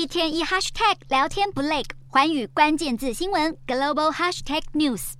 一天一 hashtag 聊天不累，环宇关键字新闻 global hashtag news。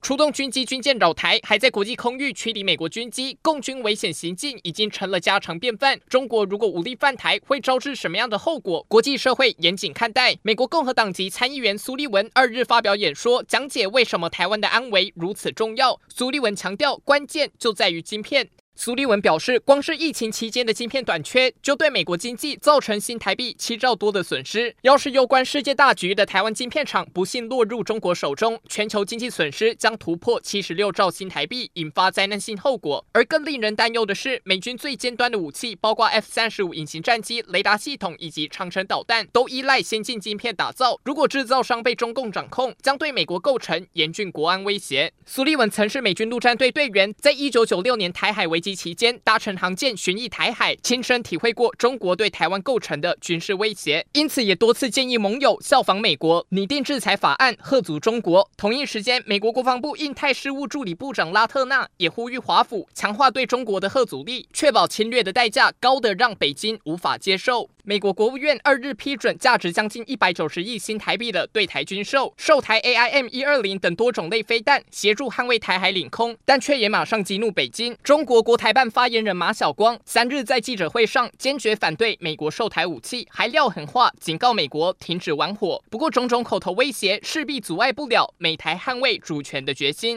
出动军机军舰扰台，还在国际空域驱离美国军机，共军危险行径已经成了家常便饭。中国如果武力犯台，会招致什么样的后果？国际社会严谨看待。美国共和党籍参议员苏利文二日发表演说，讲解为什么台湾的安危如此重要。苏利文强调，关键就在于晶片。苏利文表示，光是疫情期间的晶片短缺，就对美国经济造成新台币七兆多的损失。要是攸关世界大局的台湾晶片厂不幸落入中国手中，全球经济损失将突破七十六兆新台币，引发灾难性后果。而更令人担忧的是，美军最尖端的武器，包括 F 三十五隐形战机、雷达系统以及长程导弹，都依赖先进晶片打造。如果制造商被中共掌控，将对美国构成严峻国安威胁。苏利文曾是美军陆战队队员，在一九九六年台海危机期间搭乘航舰巡弋台海，亲身体会过中国对台湾构成的军事威胁，因此也多次建议盟友效仿美国，拟定制裁法案，吓阻中国。同一时间，美国国防部印太事务助理部长拉特纳也呼吁华府强化对中国的吓阻力，确保侵略的代价高得让北京无法接受。美国国务院二日批准价值将近一百九十亿新台币的对台军售，售台 AIM 一二零等多种类飞弹，协助捍卫台海领空，但却也马上激怒北京。中国国台办发言人马晓光三日在记者会上坚决反对美国售台武器，还撂狠话警告美国停止玩火。不过，种种口头威胁势必阻碍不了美台捍卫主权的决心。